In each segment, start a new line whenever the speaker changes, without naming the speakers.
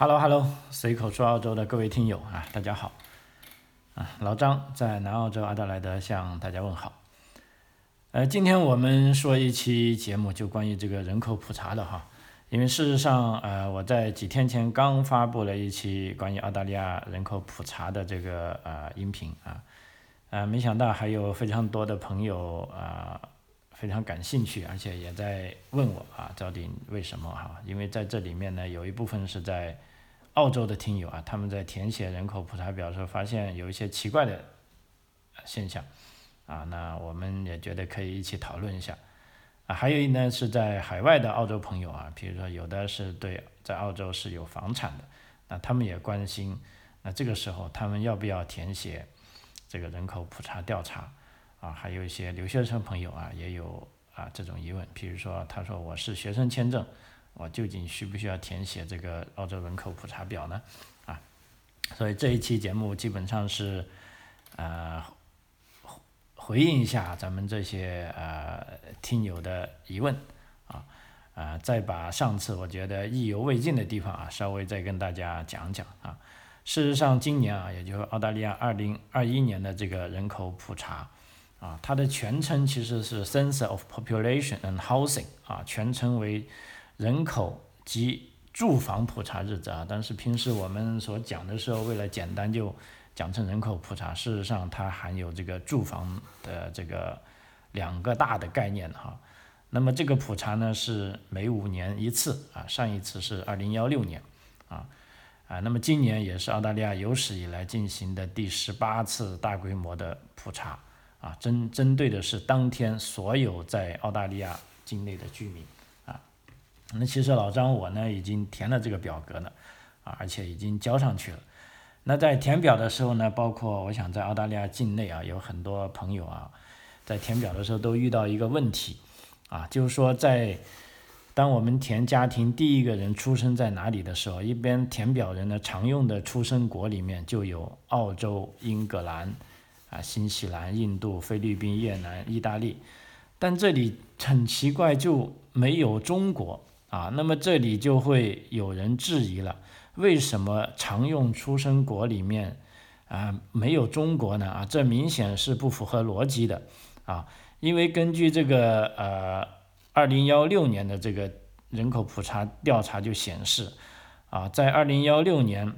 Hello Hello，随口说澳洲的各位听友啊，大家好啊，老张在南澳洲阿德莱德向大家问好。呃，今天我们说一期节目，就关于这个人口普查的哈，因为事实上，呃，我在几天前刚发布了一期关于澳大利亚人口普查的这个呃音频啊，呃，没想到还有非常多的朋友啊。非常感兴趣，而且也在问我啊，到底为什么哈？因为在这里面呢，有一部分是在澳洲的听友啊，他们在填写人口普查表的时候，发现有一些奇怪的现象啊，那我们也觉得可以一起讨论一下啊。还有一呢，是在海外的澳洲朋友啊，比如说有的是对在澳洲是有房产的，那他们也关心，那这个时候他们要不要填写这个人口普查调查？啊，还有一些留学生朋友啊，也有啊这种疑问，比如说他说我是学生签证，我究竟需不需要填写这个澳洲人口普查表呢？啊，所以这一期节目基本上是呃回应一下咱们这些呃听友的疑问啊啊，再把上次我觉得意犹未尽的地方啊稍微再跟大家讲讲啊。事实上，今年啊，也就是澳大利亚二零二一年的这个人口普查。啊，它的全称其实是 Census of Population and Housing，啊，全称为人口及住房普查日子啊。但是平时我们所讲的时候，为了简单就讲成人口普查。事实上，它含有这个住房的这个两个大的概念哈。那么这个普查呢是每五年一次啊，上一次是二零幺六年啊啊，那么今年也是澳大利亚有史以来进行的第十八次大规模的普查。啊，针针对的是当天所有在澳大利亚境内的居民。那其实老张我呢已经填了这个表格了啊，而且已经交上去了。那在填表的时候呢，包括我想在澳大利亚境内啊，有很多朋友啊，在填表的时候都遇到一个问题啊，就是说在当我们填家庭第一个人出生在哪里的时候，一边填表人呢常用的出生国里面就有澳洲、英格兰。啊，新西兰、印度、菲律宾、越南、意大利，但这里很奇怪，就没有中国啊。那么这里就会有人质疑了：为什么常用出生国里面啊没有中国呢？啊，这明显是不符合逻辑的啊。因为根据这个呃二零幺六年的这个人口普查调查就显示，啊，在二零幺六年。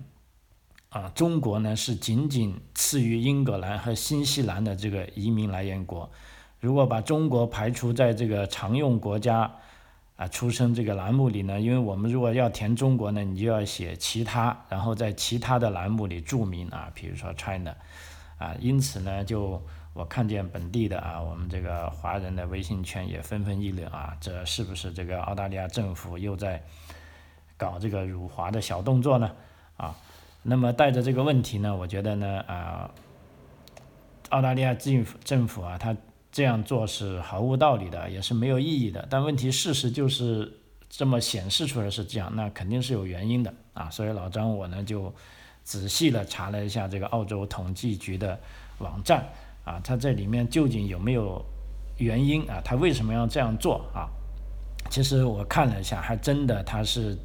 啊，中国呢是仅仅次于英格兰和新西兰的这个移民来源国。如果把中国排除在这个常用国家啊出生这个栏目里呢，因为我们如果要填中国呢，你就要写其他，然后在其他的栏目里注明啊，比如说 China 啊，因此呢，就我看见本地的啊，我们这个华人的微信圈也纷纷议论啊，这是不是这个澳大利亚政府又在搞这个辱华的小动作呢？啊？那么带着这个问题呢，我觉得呢，啊，澳大利亚政府政府啊，他这样做是毫无道理的，也是没有意义的。但问题事实就是这么显示出来是这样，那肯定是有原因的啊。所以老张我呢就仔细的查了一下这个澳洲统计局的网站啊，它这里面究竟有没有原因啊？他为什么要这样做啊？其实我看了一下，还真的它是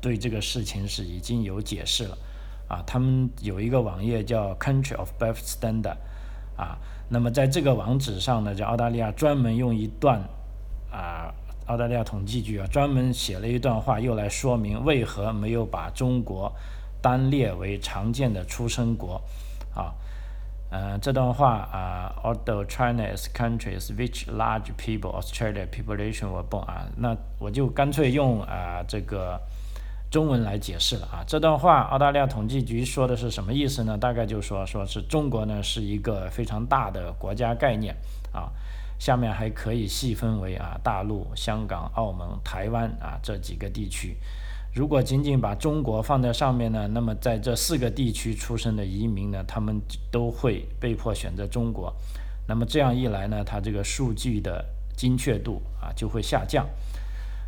对这个事情是已经有解释了。啊，他们有一个网页叫 Country of Birth Standard，啊，那么在这个网址上呢，叫澳大利亚专门用一段，啊，澳大利亚统计局啊专门写了一段话，又来说明为何没有把中国单列为常见的出生国，啊，嗯，这段话啊，Although China is countries which large people Australia population were born，啊，那我就干脆用啊这个。中文来解释了啊，这段话澳大利亚统计局说的是什么意思呢？大概就说说是中国呢是一个非常大的国家概念啊，下面还可以细分为啊大陆、香港、澳门、台湾啊这几个地区。如果仅仅把中国放在上面呢，那么在这四个地区出生的移民呢，他们都会被迫选择中国。那么这样一来呢，它这个数据的精确度啊就会下降。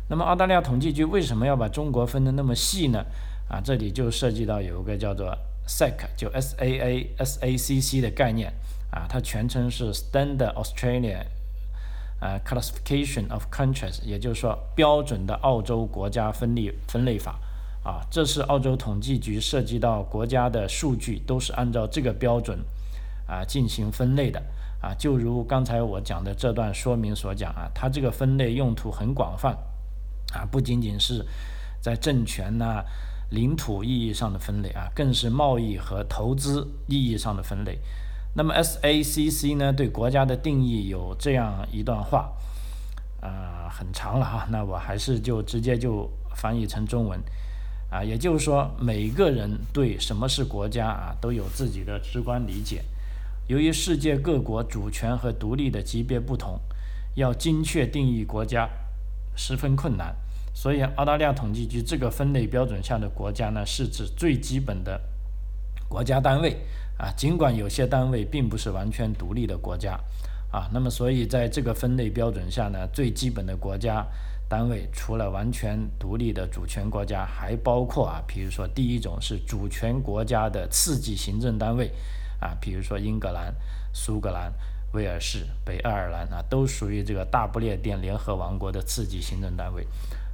那么澳大利亚统计局为什么要把中国分得那么细呢？啊，这里就涉及到有一个叫做 SAC，就 S A A S A C C 的概念啊，它全称是 Standard Australia 啊 Classification of Countries，也就是说标准的澳洲国家分类分类法啊，这是澳洲统计局涉及到国家的数据，都是按照这个标准啊进行分类的啊。就如刚才我讲的这段说明所讲啊，它这个分类用途很广泛啊，不仅仅是在政权呐、领土意义上的分类啊，更是贸易和投资意义上的分类。那么 SACC 呢，对国家的定义有这样一段话，啊，很长了哈，那我还是就直接就翻译成中文。啊，也就是说，每个人对什么是国家啊，都有自己的直观理解。由于世界各国主权和独立的级别不同，要精确定义国家十分困难。所以，澳大利亚统计局这个分类标准下的国家呢，是指最基本的国家单位啊。尽管有些单位并不是完全独立的国家啊，那么所以在这个分类标准下呢，最基本的国家。单位除了完全独立的主权国家，还包括啊，比如说第一种是主权国家的次级行政单位，啊，比如说英格兰、苏格兰、威尔士、北爱尔兰啊，都属于这个大不列颠联合王国的次级行政单位，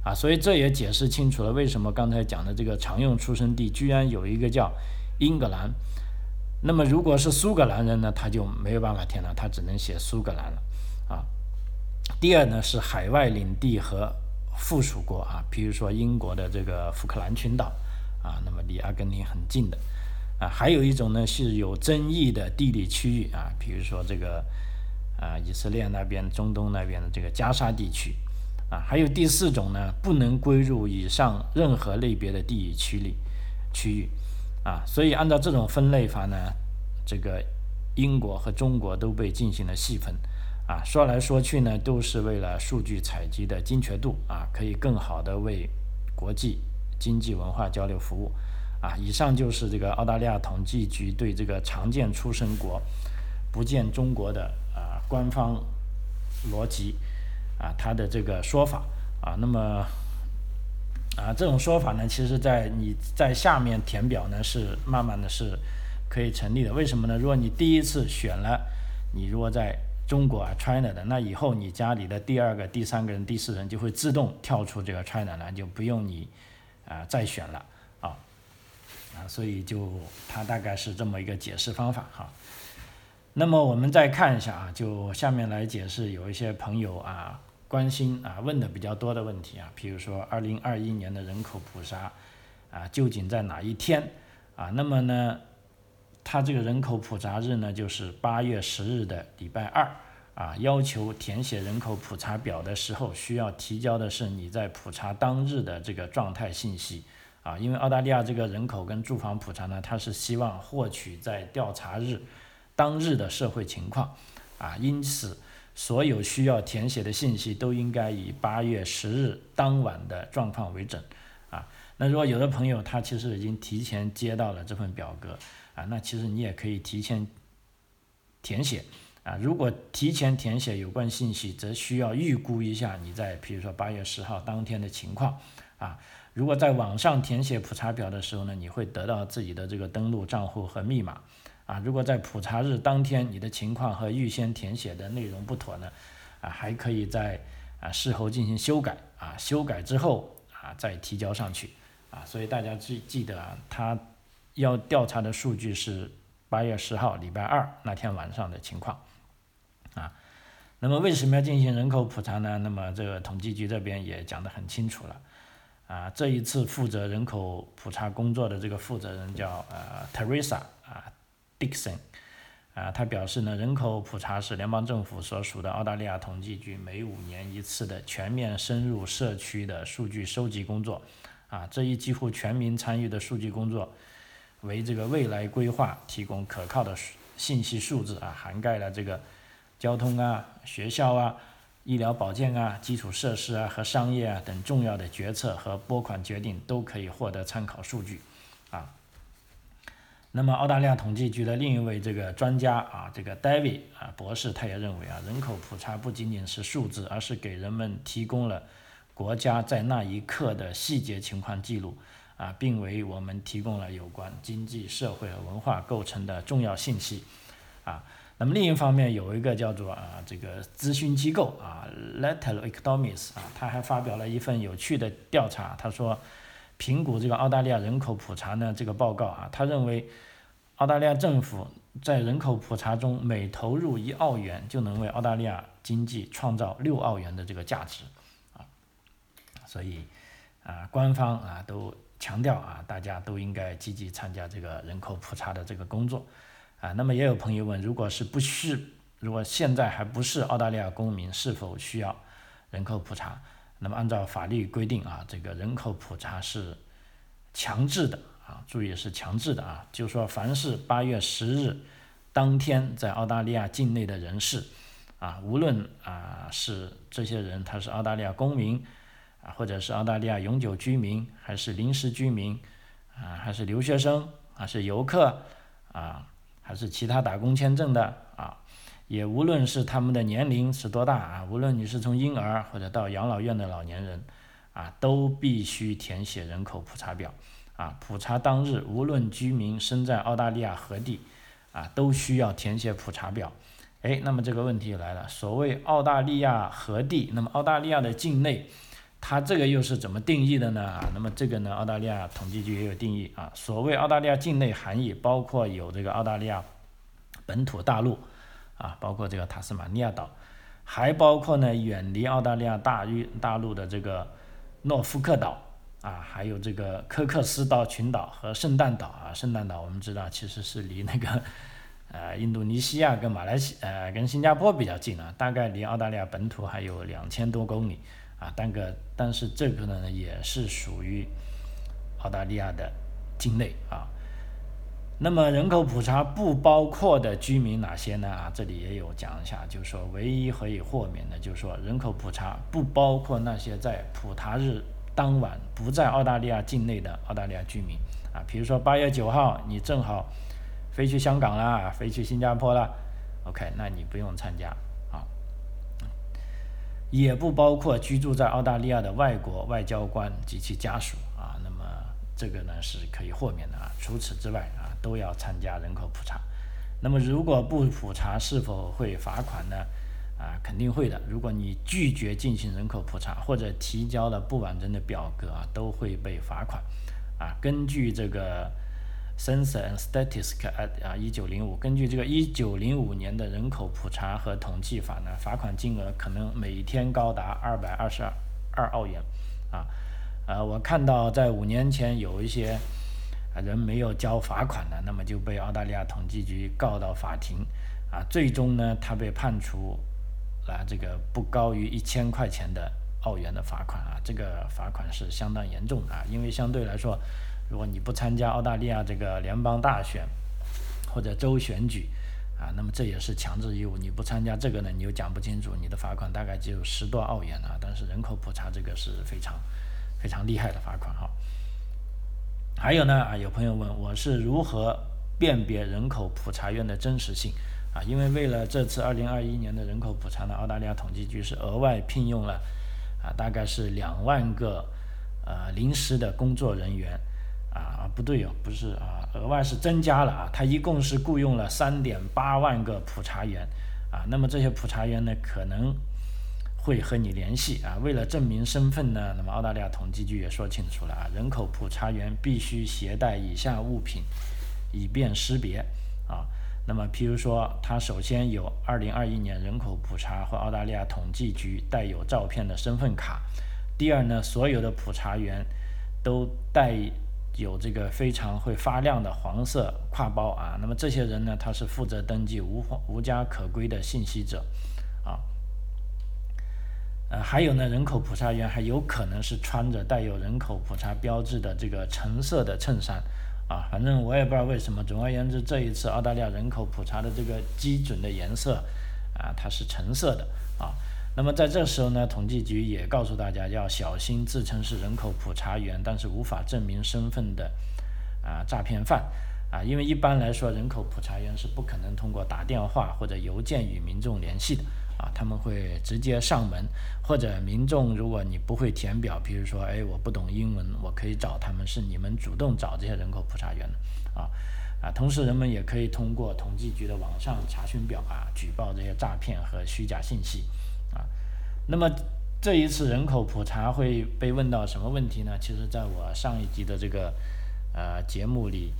啊，所以这也解释清楚了为什么刚才讲的这个常用出生地居然有一个叫英格兰，那么如果是苏格兰人呢，他就没有办法填了，他只能写苏格兰了，啊。第二呢是海外领地和附属国啊，比如说英国的这个福克兰群岛。啊，那么离阿根廷很近的啊，还有一种呢是有争议的地理区域啊，比如说这个啊以色列那边、中东那边的这个加沙地区啊，还有第四种呢不能归入以上任何类别的地理区里区域啊，所以按照这种分类法呢，这个英国和中国都被进行了细分。啊，说来说去呢，都是为了数据采集的精确度啊，可以更好的为国际经济文化交流服务。啊，以上就是这个澳大利亚统计局对这个常见出生国不见中国的啊官方逻辑啊，它的这个说法啊。那么啊，这种说法呢，其实在你在下面填表呢，是慢慢的是可以成立的。为什么呢？如果你第一次选了，你如果在中国啊，China 的那以后你家里的第二个、第三个人、第四人就会自动跳出这个 China 来，就不用你啊再选了，所以就它大概是这么一个解释方法哈。那么我们再看一下啊，就下面来解释有一些朋友啊关心啊问的比较多的问题啊，比如说二零二一年的人口普查啊究竟在哪一天啊？那么呢？它这个人口普查日呢，就是八月十日的礼拜二啊。要求填写人口普查表的时候，需要提交的是你在普查当日的这个状态信息啊。因为澳大利亚这个人口跟住房普查呢，它是希望获取在调查日当日的社会情况啊，因此所有需要填写的信息都应该以八月十日当晚的状况为准啊。那如果有的朋友他其实已经提前接到了这份表格。啊，那其实你也可以提前填写啊。如果提前填写有关信息，则需要预估一下你在，比如说八月十号当天的情况啊。如果在网上填写普查表的时候呢，你会得到自己的这个登录账户和密码啊。如果在普查日当天你的情况和预先填写的内容不妥呢，啊，还可以在啊事后进行修改啊。修改之后啊再提交上去啊。所以大家记记得啊，他。要调查的数据是八月十号礼拜二那天晚上的情况，啊，那么为什么要进行人口普查呢？那么这个统计局这边也讲得很清楚了，啊，这一次负责人口普查工作的这个负责人叫呃 Teresa 啊 Dixon，啊，他表示呢，人口普查是联邦政府所属的澳大利亚统计局每五年一次的全面深入社区的数据收集工作，啊，这一几乎全民参与的数据工作。为这个未来规划提供可靠的信息数字啊，涵盖了这个交通啊、学校啊、医疗保健啊、基础设施啊和商业啊等重要的决策和拨款决定都可以获得参考数据啊。那么澳大利亚统计局的另一位这个专家啊，这个 David 啊博士，他也认为啊，人口普查不仅仅是数字，而是给人们提供了国家在那一刻的细节情况记录。啊，并为我们提供了有关经济社会和文化构成的重要信息，啊，那么另一方面有一个叫做啊这个咨询机构啊 l e t t e r Economics 啊，他还发表了一份有趣的调查，他说，评估这个澳大利亚人口普查呢这个报告啊，他认为澳大利亚政府在人口普查中每投入一澳元就能为澳大利亚经济创造六澳元的这个价值啊，所以啊官方啊都强调啊大家都应该积极参加这个人口普查的这个工作啊。那么也有朋友问，如果是不是如果现在还不是澳大利亚公民，是否需要人口普查？那么按照法律规定啊，这个人口普查是强制的啊，注意是强制的啊，就是说凡是八月十日当天在澳大利亚境内的人士啊，无论啊是这些人他是澳大利亚公民啊，或者是澳大利亚永久居民，还是临时居民啊，还是留学生啊，是游客啊，还是其他打工签证的啊。也无论是他们的年龄是多大啊，无论你是从婴儿或者到养老院的老年人，啊，都必须填写人口普查表，啊，普查当日无论居民身在澳大利亚何地，啊，都需要填写普查表。哎，那么这个问题来了，所谓澳大利亚何地？那么澳大利亚的境内，它这个又是怎么定义的呢？啊，那么这个呢，澳大利亚统计局也有定义啊。所谓澳大利亚境内含义，包括有这个澳大利亚本土大陆。啊，包括这个塔斯马尼亚岛，还包括呢远离澳大利亚大域大陆的这个诺福克岛啊，还有这个科克斯岛群岛和圣诞岛啊。圣诞岛我们知道其实是离那个 呃印度尼西亚跟马来西呃跟新加坡比较近啊，大概离澳大利亚本土还有两千多公里啊。但个但是这个呢也是属于澳大利亚的境内啊。那么人口普查不包括的居民哪些呢？啊，这里也有讲一下，就是说唯一可以豁免的，就是说人口普查不包括那些在普查日当晚不在澳大利亚境内的澳大利亚居民啊，比如说八月九号你正好飞去香港啦，飞去新加坡啦，OK，那你不用参加，也不包括居住在澳大利亚的外国外交官及其家属啊，那么这个呢是可以豁免的啊，除此之外啊。都要参加人口普查，那么如果不普查，是否会罚款呢？啊，肯定会的。如果你拒绝进行人口普查，或者提交了不完整的表格啊，都会被罚款。啊，根据这个 Census and Statistics 啊，一九零五，根据这个一九零五年的人口普查和统计法呢，罚款金额可能每天高达二百二十二二澳元。啊，呃，我看到在五年前有一些。人没有交罚款的，那么就被澳大利亚统计局告到法庭，啊，最终呢，他被判处啊这个不高于一千块钱的澳元的罚款啊，这个罚款是相当严重的啊，因为相对来说，如果你不参加澳大利亚这个联邦大选或者州选举啊，那么这也是强制义务，你不参加这个呢，你又讲不清楚，你的罚款大概只有十多澳元啊，但是人口普查这个是非常非常厉害的罚款哈。还有呢啊，有朋友问我是如何辨别人口普查员的真实性啊？因为为了这次二零二一年的人口普查呢，澳大利亚统计局是额外聘用了啊，大概是两万个呃临时的工作人员啊，不对哦，不是啊，额外是增加了啊，他一共是雇佣了三点八万个普查员啊，那么这些普查员呢，可能。会和你联系啊，为了证明身份呢，那么澳大利亚统计局也说清楚了啊，人口普查员必须携带以下物品，以便识别啊。那么，譬如说，他首先有2021年人口普查或澳大利亚统计局带有照片的身份卡。第二呢，所有的普查员都带有这个非常会发亮的黄色挎包啊。那么这些人呢，他是负责登记无无家可归的信息者啊。呃，还有呢，人口普查员还有可能是穿着带有人口普查标志的这个橙色的衬衫，啊，反正我也不知道为什么。总而言之，这一次澳大利亚人口普查的这个基准的颜色，啊，它是橙色的，啊。那么在这时候呢，统计局也告诉大家要小心自称是人口普查员，但是无法证明身份的啊诈骗犯，啊，因为一般来说，人口普查员是不可能通过打电话或者邮件与民众联系的。啊，他们会直接上门，或者民众，如果你不会填表，比如说，哎，我不懂英文，我可以找他们，是你们主动找这些人口普查员。的，啊，啊，同时人们也可以通过统计局的网上查询表啊，举报这些诈骗。和虚假信息，那么这一次人口普查会被问到什么问题呢？其实在我上一集的这个呃节目里，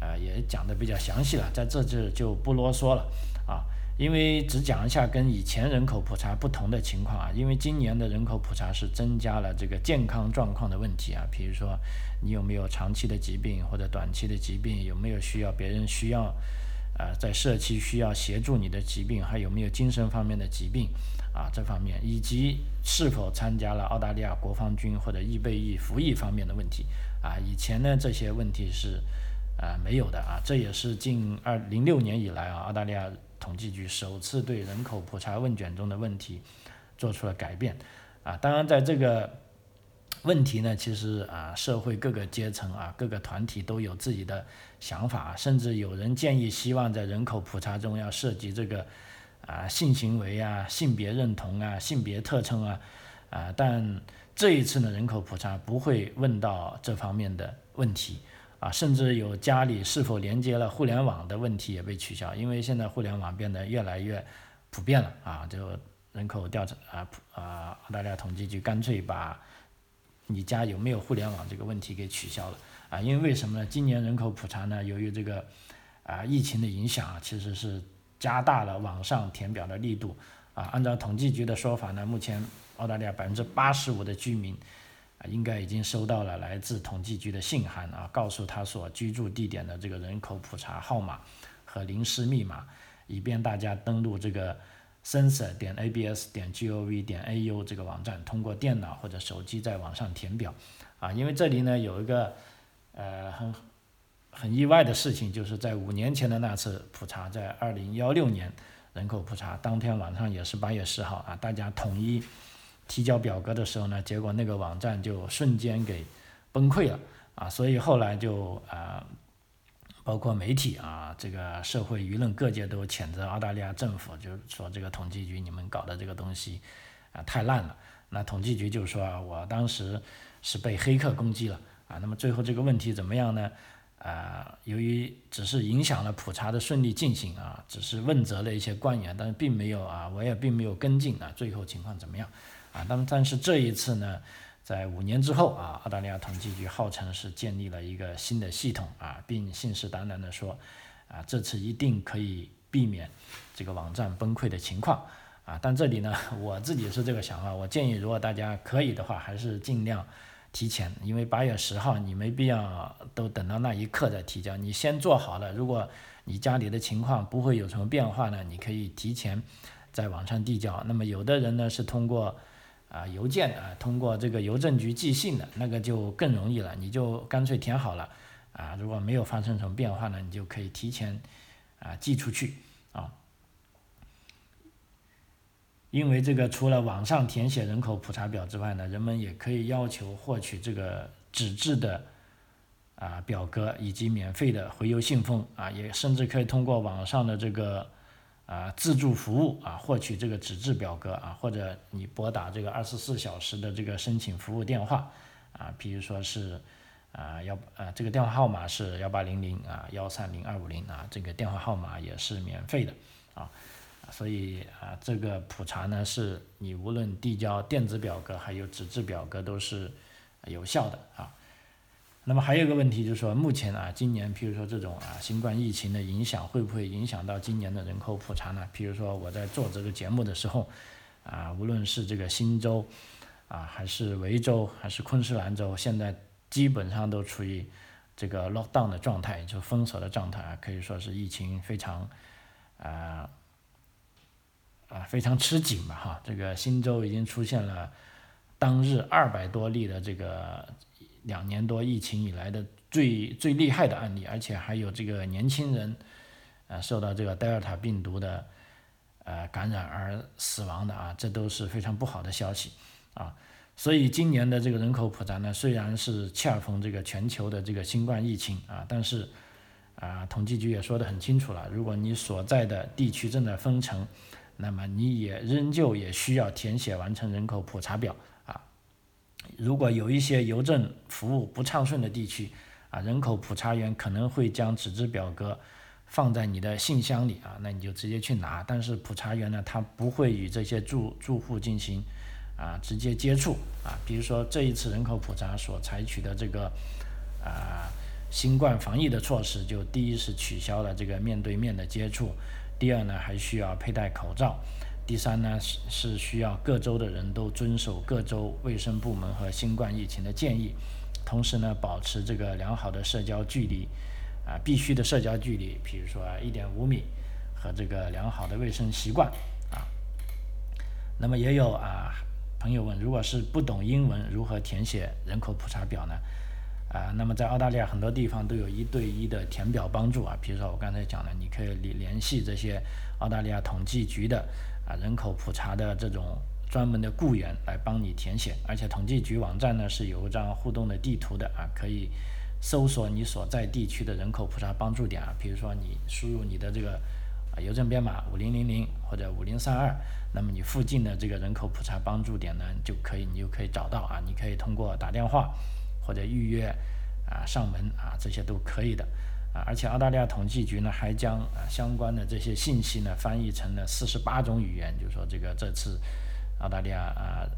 呃也讲的比较详细了，在这就就不啰嗦了啊。因为只讲一下跟以前人口普查不同的情况啊，因为今年的人口普查是增加了这个健康状况的问题啊，比如说你有没有长期的疾病或者短期的疾病，有没有需要别人需要，呃，在社区需要协助你的疾病，还有没有精神方面的疾病啊这方面，以及是否参加了澳大利亚国防军或者预备役服役方面的问题啊，以前呢这些问题是啊没有的啊，这也是近二零六年以来啊澳大利亚。统计局首次对人口普查问卷中的问题做出了改变，啊，当然在这个问题呢，其实啊，社会各个阶层啊，各个团体都有自己的想法，甚至有人建议希望在人口普查中要涉及这个啊性行为啊、性别认同啊、性别特征啊，啊，但这一次呢，人口普查不会问到这方面的问题。啊，甚至有家里是否连接了互联网的问题也被取消，因为现在互联网变得越来越普遍了啊，就人口调查啊，啊，澳大利亚统计局干脆把你家有没有互联网这个问题给取消了啊，因为为什么呢？今年人口普查呢，由于这个啊疫情的影响啊，其实是加大了网上填表的力度啊，按照统计局的说法呢，目前澳大利亚百分之八十五的居民。啊，应该已经收到了来自统计局的信函啊，告诉他所居住地点的这个人口普查号码和临时密码，以便大家登录这个 censor 点 abs 点 gov 点 au 这个网站，通过电脑或者手机在网上填表。啊，因为这里呢有一个呃很很意外的事情，就是在五年前的那次普查，在二零幺六年人口普查当天晚上也是八月十号啊，大家统一。提交表格的时候呢，结果那个网站就瞬间给崩溃了啊，所以后来就啊，包括媒体啊，这个社会舆论各界都谴责澳大利亚政府，就是说这个统计局你们搞的这个东西啊太烂了。那统计局就说啊，我当时是被黑客攻击了啊。那么最后这个问题怎么样呢？啊，由于只是影响了普查的顺利进行啊，只是问责了一些官员，但是并没有啊，我也并没有跟进啊，最后情况怎么样？啊，那么但是这一次呢，在五年之后啊，澳大利亚统计局号称是建立了一个新的系统啊，并信誓旦旦地说，啊，这次一定可以避免这个网站崩溃的情况啊。但这里呢，我自己是这个想法，我建议如果大家可以的话，还是尽量提前，因为八月十号你没必要都等到那一刻再提交，你先做好了，如果你家里的情况不会有什么变化呢，你可以提前在网上递交。那么有的人呢是通过啊，邮件啊，通过这个邮政局寄信的那个就更容易了，你就干脆填好了啊。如果没有发生什么变化呢，你就可以提前啊寄出去啊。因为这个除了网上填写人口普查表之外呢，人们也可以要求获取这个纸质的啊表格以及免费的回邮信封啊，也甚至可以通过网上的这个。啊，自助服务啊，获取这个纸质表格啊，或者你拨打这个二十四小时的这个申请服务电话啊，比如说是啊幺呃这个电话号码是幺八零零啊幺三零二五零啊，这个电话号码也是免费的啊，所以啊这个普查呢是你无论递交电子表格还有纸质表格都是有效的啊。那么还有一个问题就是说，目前啊，今年譬如说这种啊新冠疫情的影响，会不会影响到今年的人口普查呢？譬如说我在做这个节目的时候，啊，无论是这个新州，啊，还是维州，还是昆士兰州，现在基本上都处于这个 lockdown 的状态，就封锁的状态啊，可以说是疫情非常啊啊非常吃紧吧哈。这个新州已经出现了当日二百多例的这个。两年多疫情以来的最最厉害的案例，而且还有这个年轻人，呃，受到这个德尔塔病毒的呃感染而死亡的啊，这都是非常不好的消息啊。所以今年的这个人口普查呢，虽然是恰逢这个全球的这个新冠疫情啊，但是啊，统计局也说得很清楚了，如果你所在的地区正在封城，那么你也仍旧也需要填写完成人口普查表。如果有一些邮政服务不畅顺的地区，啊，人口普查员可能会将纸质表格放在你的信箱里啊，那你就直接去拿。但是普查员呢，他不会与这些住住户进行啊直接接触啊，比如说这一次人口普查所采取的这个啊新冠防疫的措施，就第一是取消了这个面对面的接触，第二呢还需要佩戴口罩，第三呢是是需要各州的人都遵守各州卫生部门和新冠疫情的建议，同时呢保持这个良好的社交距离啊必须的社交距离，比如说一点五米和这个良好的卫生习惯啊。那么也有啊朋友问，如果是不懂英文，如何填写人口普查表呢？啊，那么在澳大利亚很多地方都有一对一的填表帮助啊，比如说我刚才讲的，你可以联联系这些澳大利亚统计局的啊人口普查的这种专门的雇员来帮你填写，而且统计局网站呢是有一张互动的地图的啊，可以搜索你所在地区的人口普查帮助点啊，比如说你输入你的这个啊邮政编码五零零零或者五零三二，那么你附近的这个人口普查帮助点呢就可以，你就可以找到啊，你可以通过打电话。或者预约啊上门啊这些都可以的啊，而且澳大利亚统计局呢还将啊相关的这些信息呢翻译成了四十八种语言，就是说这个这次澳大利亚啊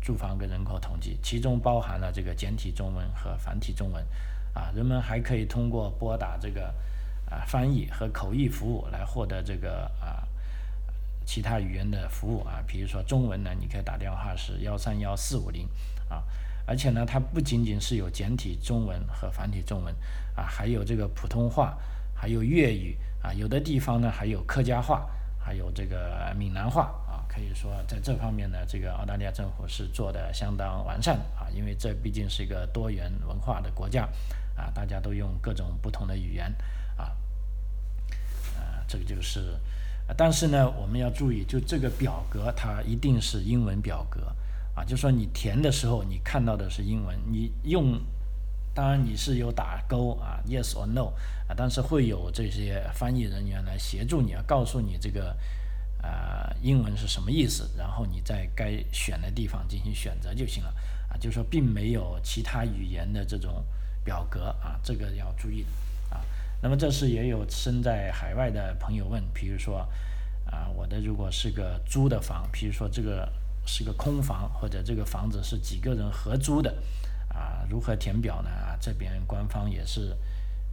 住房跟人口统计，其中包含了这个简体中文和繁体中文啊，人们还可以通过拨打这个啊翻译和口译服务来获得这个啊其他语言的服务啊，比如说中文呢，你可以打电话是幺三幺四五零啊。而且呢，它不仅仅是有简体中文和繁体中文啊，还有这个普通话，还有粤语啊，有的地方呢还有客家话，还有这个闽南话啊。可以说在这方面呢，这个澳大利亚政府是做的相当完善啊，因为这毕竟是一个多元文化的国家啊，大家都用各种不同的语言啊，呃，这个就是，但是呢，我们要注意，就这个表格它一定是英文表格。啊，就说你填的时候，你看到的是英文，你用，当然你是有打勾啊，yes or no 啊，但是会有这些翻译人员来协助你，啊告诉你这个啊英文是什么意思，然后你在该选的地方进行选择就行了啊，就说并没有其他语言的这种表格啊，这个要注意的啊。那么这是也有身在海外的朋友问，比如说啊，我的如果是个租的房，比如说这个。是个空房，或者这个房子是几个人合租的，啊，如何填表呢？这边官方也是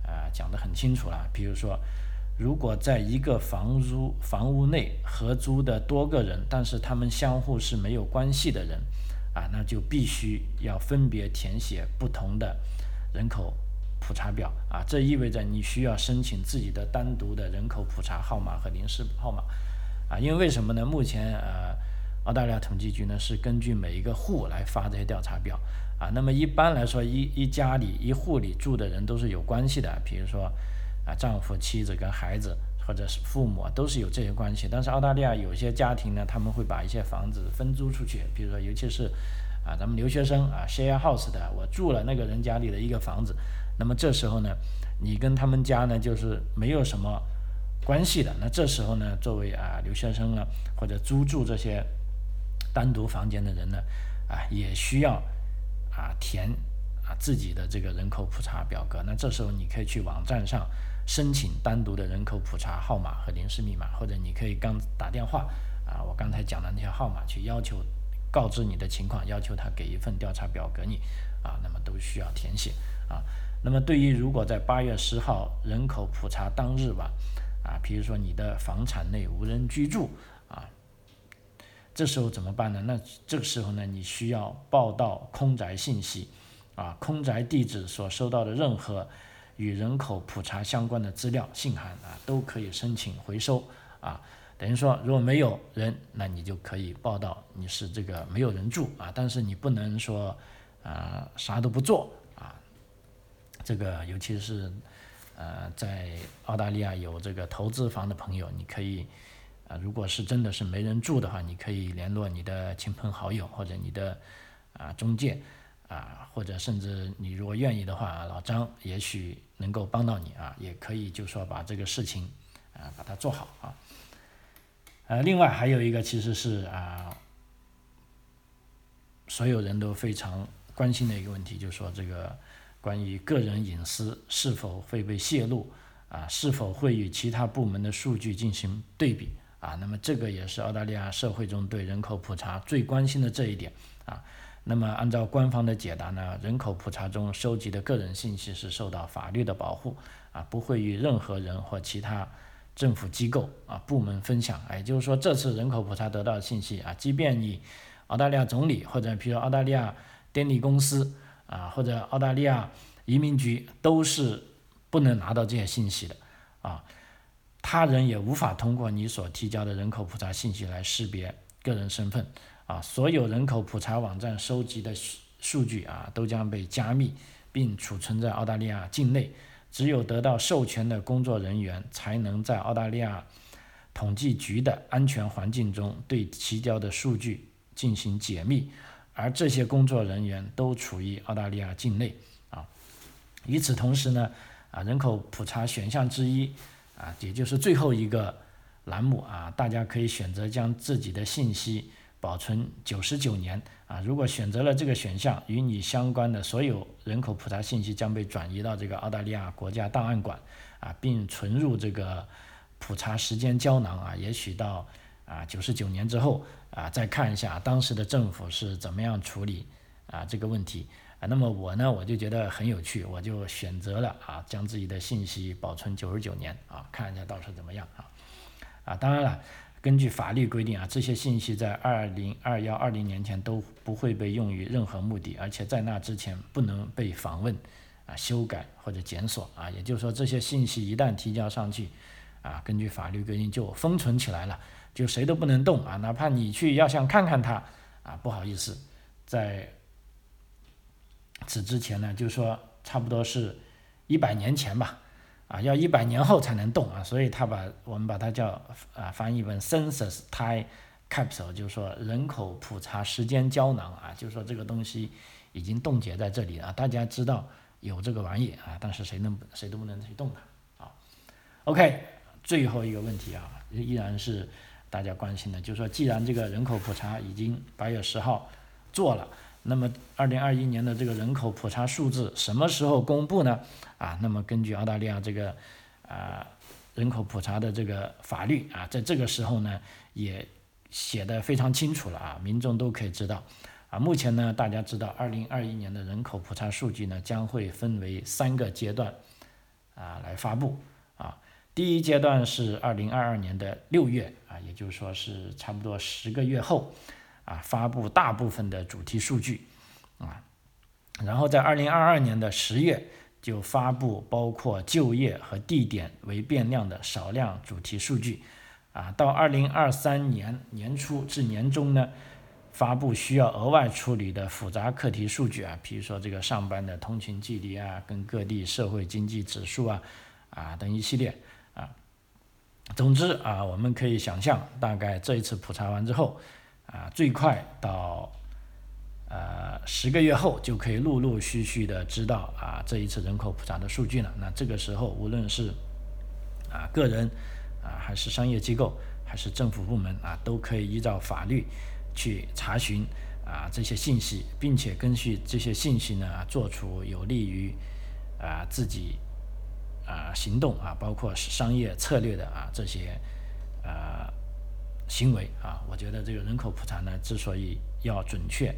啊讲得很清楚了。比如说，如果在一个房租房屋内合租的多个人，但是他们相互是没有关系的人，啊，那就必须要分别填写不同的人口普查表啊。这意味着你需要申请自己的单独的人口普查号码和临时号码啊。因为为什么呢？目前呃。澳大利亚统计局呢是根据每一个户来发这些调查表啊，那么一般来说一一家里一户里住的人都是有关系的，比如说啊丈夫、妻子跟孩子或者是父母都是有这些关系。但是澳大利亚有些家庭呢，他们会把一些房子分租出去，比如说尤其是啊咱们留学生啊 share house 的，我住了那个人家里的一个房子，那么这时候呢，你跟他们家呢就是没有什么关系的，那这时候呢，作为啊留学生呢或者租住这些。单独房间的人呢，啊，也需要啊填啊自己的这个人口普查表格。那这时候你可以去网站上申请单独的人口普查号码和临时密码，或者你可以刚打电话啊，我刚才讲的那些号码去要求告知你的情况，要求他给一份调查表格你啊，那么都需要填写啊。那么对于如果在八月十号人口普查当日吧，啊，比如说你的房产内无人居住。这时候怎么办呢？那这个时候呢，你需要报到空宅信息，啊，空宅地址所收到的任何与人口普查相关的资料、信函啊，都可以申请回收啊。等于说，如果没有人，那你就可以报到你是这个没有人住啊，但是你不能说啊啥都不做啊。这个尤其是呃在澳大利亚有这个投资房的朋友，你可以。啊，如果是真的是没人住的话，你可以联络你的亲朋好友或者你的啊中介啊，或者甚至你如果愿意的话，老张也许能够帮到你啊，也可以就说把这个事情啊把它做好啊。呃，另外还有一个其实是啊，所有人都非常关心的一个问题，就是说这个关于个人隐私是否会被泄露啊，是否会与其他部门的数据进行对比。啊，那么这个也是澳大利亚社会中对人口普查最关心的这一点啊。那么按照官方的解答呢，人口普查中收集的个人信息是受到法律的保护啊，不会与任何人或其他政府机构啊部门分享。也就是说，这次人口普查得到的信息啊，即便你澳大利亚总理或者比如澳大利亚电力公司啊或者澳大利亚移民局都是不能拿到这些信息的啊。他人也无法通过你所提交的人口普查信息来识别个人身份啊！所有人口普查网站收集的数据啊，都将被加密并储存在澳大利亚境内。只有得到授权的工作人员才能在澳大利亚统计局的安全环境中对提交的数据进行解密，而这些工作人员都处于澳大利亚境内啊。与此同时呢，啊，人口普查选项之一。啊，也就是最后一个栏目啊，大家可以选择将自己的信息保存九十九年啊。如果选择了这个选项，与你相关的所有人口普查信息将被转移到这个澳大利亚国家档案馆啊，并存入这个普查时间胶囊啊。也许到啊九十九年之后啊，再看一下当时的政府是怎么样处理啊这个问题。啊那么我呢，我就觉得很有趣，我就选择了啊，将自己的信息保存九十九年啊，看一下到时候怎么样啊。啊，当然了，根据法律规定啊，这些信息在二零二幺二零年前都不会被用于任何目的，而且在那之前不能被访问、啊修改或者检索啊。也就是说，这些信息一旦提交上去，啊，根据法律规定就封存起来了，就谁都不能动啊，哪怕你去要想看看它啊，不好意思，在。此之前呢，就是说差不多是一百年前吧，啊，要一百年后才能动啊，所以他把我们把它叫啊翻译为 census time capsule，就是说人口普查时间胶囊啊，就是说这个东西已经冻结在这里了，大家知道有这个玩意啊，但是谁能谁都不能去动它啊。OK，最后一个问题啊，依然是大家关心的，就是说既然这个人口普查已经八月十号做了。那么，二零二一年的这个人口普查数字什么时候公布呢？啊，那么根据澳大利亚这个啊人口普查的这个法律啊，在这个时候呢也写的非常清楚了啊，民众都可以知道。啊，目前呢大家知道，二零二一年的人口普查数据呢将会分为三个阶段啊来发布啊。第一阶段是二零二二年的六月啊，也就是说是差不多十个月后。啊，发布大部分的主题数据，啊，然后在二零二二年的十月就发布包括就业和地点为变量的少量主题数据，啊，到二零二三年年初至年中呢，发布需要额外处理的复杂课题数据啊，比如说这个上班的通勤距离啊，跟各地社会经济指数啊，啊等一系列啊，总之啊，我们可以想象，大概这一次普查完之后。啊，最快到呃十个月后就可以陆陆续续的知道啊这一次人口普查的数据了。那这个时候，无论是啊个人啊还是商业机构还是政府部门啊，都可以依照法律去查询啊这些信息，并且根据这些信息呢，做出有利于啊自己啊行动啊，包括商业策略的啊这些啊。行为啊，我觉得这个人口普查呢，之所以要准确，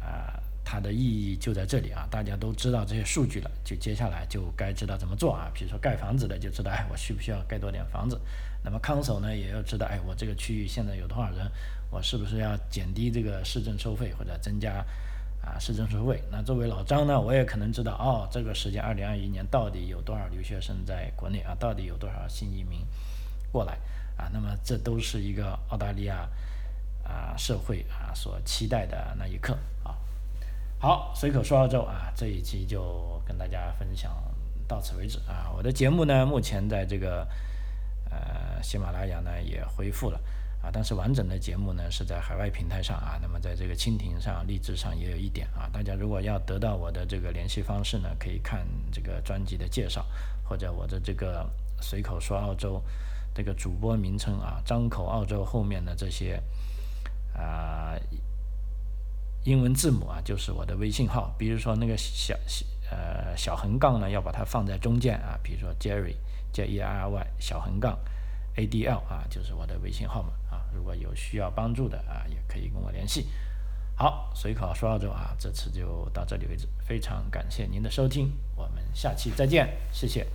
啊，它的意义就在这里啊。大家都知道这些数据了，就接下来就该知道怎么做啊。比如说盖房子的就知道，哎，我需不需要盖多点房子？那么康首呢，也要知道，哎，我这个区域现在有多少人，我是不是要减低这个市政收费或者增加啊市政收费？那作为老张呢，我也可能知道，哦，这个时间二零二一年到底有多少留学生在国内啊？到底有多少新移民过来？啊，那么这都是一个澳大利亚啊社会啊所期待的那一刻啊。好，随口说澳洲啊，这一期就跟大家分享到此为止啊。我的节目呢，目前在这个呃喜马拉雅呢也恢复了啊，但是完整的节目呢是在海外平台上啊。那么在这个蜻蜓上、荔枝上也有一点啊。大家如果要得到我的这个联系方式呢，可以看这个专辑的介绍或者我的这个随口说澳洲。这个主播名称啊，张口澳洲后面的这些啊英文字母啊，就是我的微信号。比如说那个小呃小横杠呢，要把它放在中间啊。比如说 Jerry J E R R Y 小横杠 A D L 啊，就是我的微信号码啊。如果有需要帮助的啊，也可以跟我联系。好，随口说澳洲啊，这次就到这里为止。非常感谢您的收听，我们下期再见，谢谢。